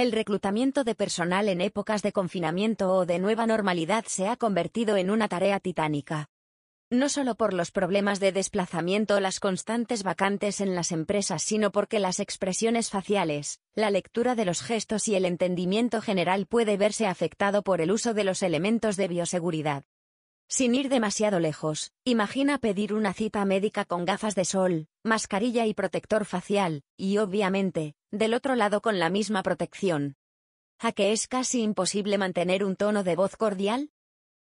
El reclutamiento de personal en épocas de confinamiento o de nueva normalidad se ha convertido en una tarea titánica. No solo por los problemas de desplazamiento o las constantes vacantes en las empresas, sino porque las expresiones faciales, la lectura de los gestos y el entendimiento general puede verse afectado por el uso de los elementos de bioseguridad. Sin ir demasiado lejos, imagina pedir una cita médica con gafas de sol, mascarilla y protector facial, y obviamente, del otro lado con la misma protección. ¿A que es casi imposible mantener un tono de voz cordial?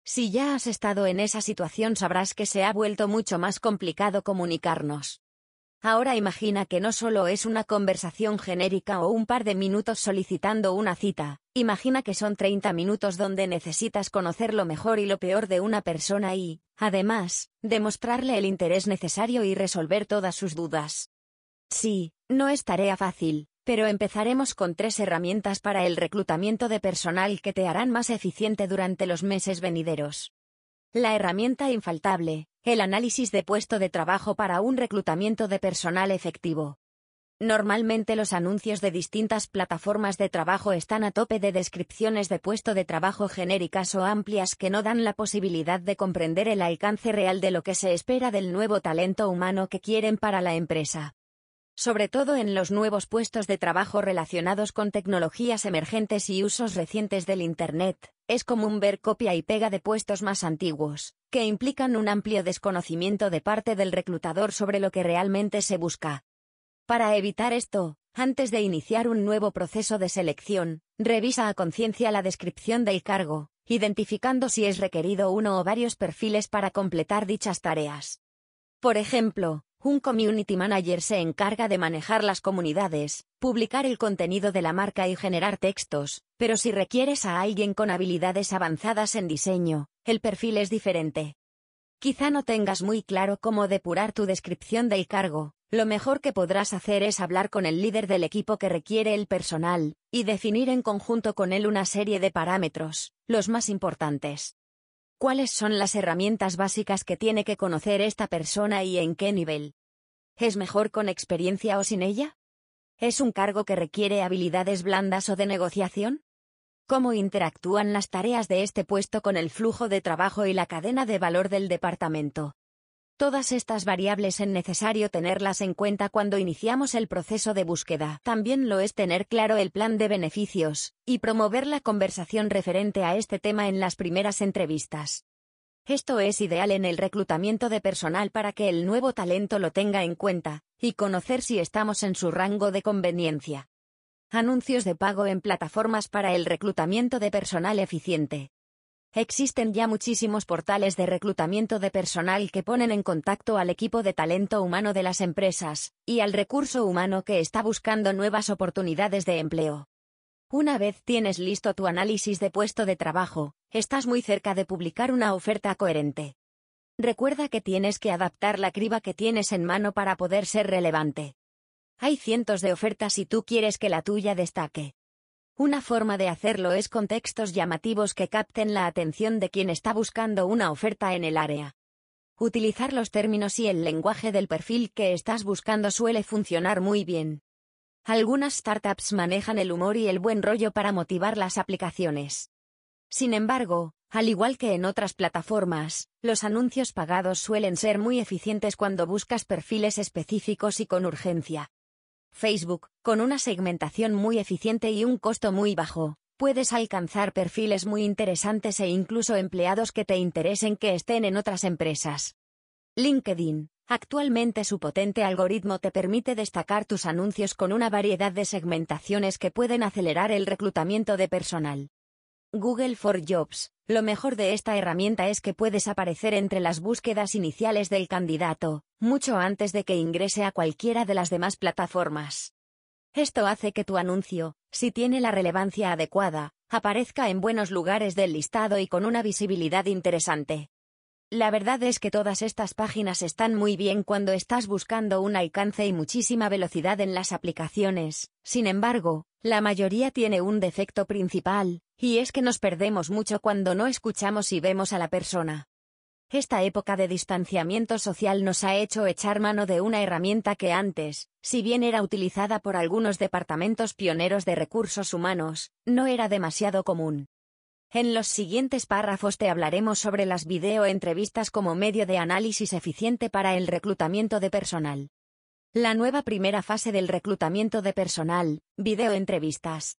Si ya has estado en esa situación sabrás que se ha vuelto mucho más complicado comunicarnos. Ahora imagina que no solo es una conversación genérica o un par de minutos solicitando una cita, imagina que son 30 minutos donde necesitas conocer lo mejor y lo peor de una persona y, además, demostrarle el interés necesario y resolver todas sus dudas. Sí, no es tarea fácil, pero empezaremos con tres herramientas para el reclutamiento de personal que te harán más eficiente durante los meses venideros. La herramienta infaltable, el análisis de puesto de trabajo para un reclutamiento de personal efectivo. Normalmente los anuncios de distintas plataformas de trabajo están a tope de descripciones de puesto de trabajo genéricas o amplias que no dan la posibilidad de comprender el alcance real de lo que se espera del nuevo talento humano que quieren para la empresa sobre todo en los nuevos puestos de trabajo relacionados con tecnologías emergentes y usos recientes del Internet, es común ver copia y pega de puestos más antiguos, que implican un amplio desconocimiento de parte del reclutador sobre lo que realmente se busca. Para evitar esto, antes de iniciar un nuevo proceso de selección, revisa a conciencia la descripción del cargo, identificando si es requerido uno o varios perfiles para completar dichas tareas. Por ejemplo, un community manager se encarga de manejar las comunidades, publicar el contenido de la marca y generar textos, pero si requieres a alguien con habilidades avanzadas en diseño, el perfil es diferente. Quizá no tengas muy claro cómo depurar tu descripción del cargo, lo mejor que podrás hacer es hablar con el líder del equipo que requiere el personal, y definir en conjunto con él una serie de parámetros, los más importantes. ¿Cuáles son las herramientas básicas que tiene que conocer esta persona y en qué nivel? ¿Es mejor con experiencia o sin ella? ¿Es un cargo que requiere habilidades blandas o de negociación? ¿Cómo interactúan las tareas de este puesto con el flujo de trabajo y la cadena de valor del departamento? Todas estas variables es necesario tenerlas en cuenta cuando iniciamos el proceso de búsqueda. También lo es tener claro el plan de beneficios, y promover la conversación referente a este tema en las primeras entrevistas. Esto es ideal en el reclutamiento de personal para que el nuevo talento lo tenga en cuenta, y conocer si estamos en su rango de conveniencia. Anuncios de pago en plataformas para el reclutamiento de personal eficiente. Existen ya muchísimos portales de reclutamiento de personal que ponen en contacto al equipo de talento humano de las empresas, y al recurso humano que está buscando nuevas oportunidades de empleo. Una vez tienes listo tu análisis de puesto de trabajo, estás muy cerca de publicar una oferta coherente. Recuerda que tienes que adaptar la criba que tienes en mano para poder ser relevante. Hay cientos de ofertas y tú quieres que la tuya destaque. Una forma de hacerlo es con textos llamativos que capten la atención de quien está buscando una oferta en el área. Utilizar los términos y el lenguaje del perfil que estás buscando suele funcionar muy bien. Algunas startups manejan el humor y el buen rollo para motivar las aplicaciones. Sin embargo, al igual que en otras plataformas, los anuncios pagados suelen ser muy eficientes cuando buscas perfiles específicos y con urgencia. Facebook, con una segmentación muy eficiente y un costo muy bajo, puedes alcanzar perfiles muy interesantes e incluso empleados que te interesen que estén en otras empresas. LinkedIn. Actualmente su potente algoritmo te permite destacar tus anuncios con una variedad de segmentaciones que pueden acelerar el reclutamiento de personal. Google for Jobs. Lo mejor de esta herramienta es que puedes aparecer entre las búsquedas iniciales del candidato, mucho antes de que ingrese a cualquiera de las demás plataformas. Esto hace que tu anuncio, si tiene la relevancia adecuada, aparezca en buenos lugares del listado y con una visibilidad interesante. La verdad es que todas estas páginas están muy bien cuando estás buscando un alcance y muchísima velocidad en las aplicaciones, sin embargo, la mayoría tiene un defecto principal, y es que nos perdemos mucho cuando no escuchamos y vemos a la persona. Esta época de distanciamiento social nos ha hecho echar mano de una herramienta que antes, si bien era utilizada por algunos departamentos pioneros de recursos humanos, no era demasiado común. En los siguientes párrafos te hablaremos sobre las videoentrevistas como medio de análisis eficiente para el reclutamiento de personal. La nueva primera fase del reclutamiento de personal, videoentrevistas.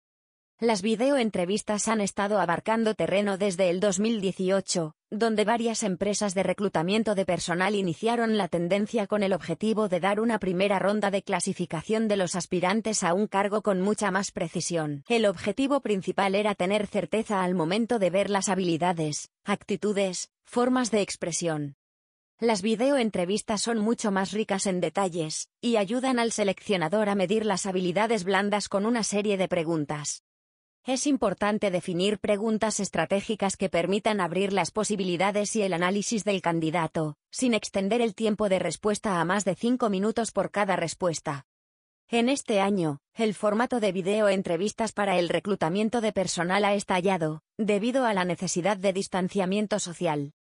Las videoentrevistas han estado abarcando terreno desde el 2018, donde varias empresas de reclutamiento de personal iniciaron la tendencia con el objetivo de dar una primera ronda de clasificación de los aspirantes a un cargo con mucha más precisión. El objetivo principal era tener certeza al momento de ver las habilidades, actitudes, formas de expresión. Las videoentrevistas son mucho más ricas en detalles, y ayudan al seleccionador a medir las habilidades blandas con una serie de preguntas. Es importante definir preguntas estratégicas que permitan abrir las posibilidades y el análisis del candidato, sin extender el tiempo de respuesta a más de cinco minutos por cada respuesta. En este año, el formato de video entrevistas para el reclutamiento de personal ha estallado, debido a la necesidad de distanciamiento social.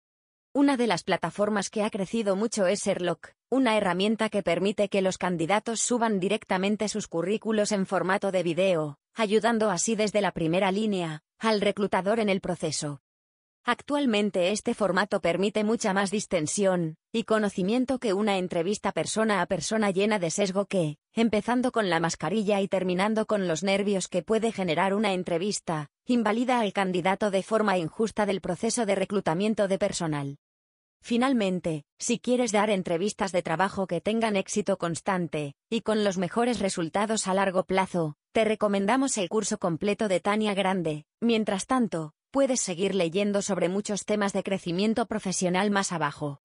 Una de las plataformas que ha crecido mucho es Sherlock, una herramienta que permite que los candidatos suban directamente sus currículos en formato de video, ayudando así desde la primera línea, al reclutador en el proceso. Actualmente este formato permite mucha más distensión y conocimiento que una entrevista persona a persona llena de sesgo que, empezando con la mascarilla y terminando con los nervios que puede generar una entrevista, invalida al candidato de forma injusta del proceso de reclutamiento de personal. Finalmente, si quieres dar entrevistas de trabajo que tengan éxito constante, y con los mejores resultados a largo plazo, te recomendamos el curso completo de Tania Grande. Mientras tanto, puedes seguir leyendo sobre muchos temas de crecimiento profesional más abajo.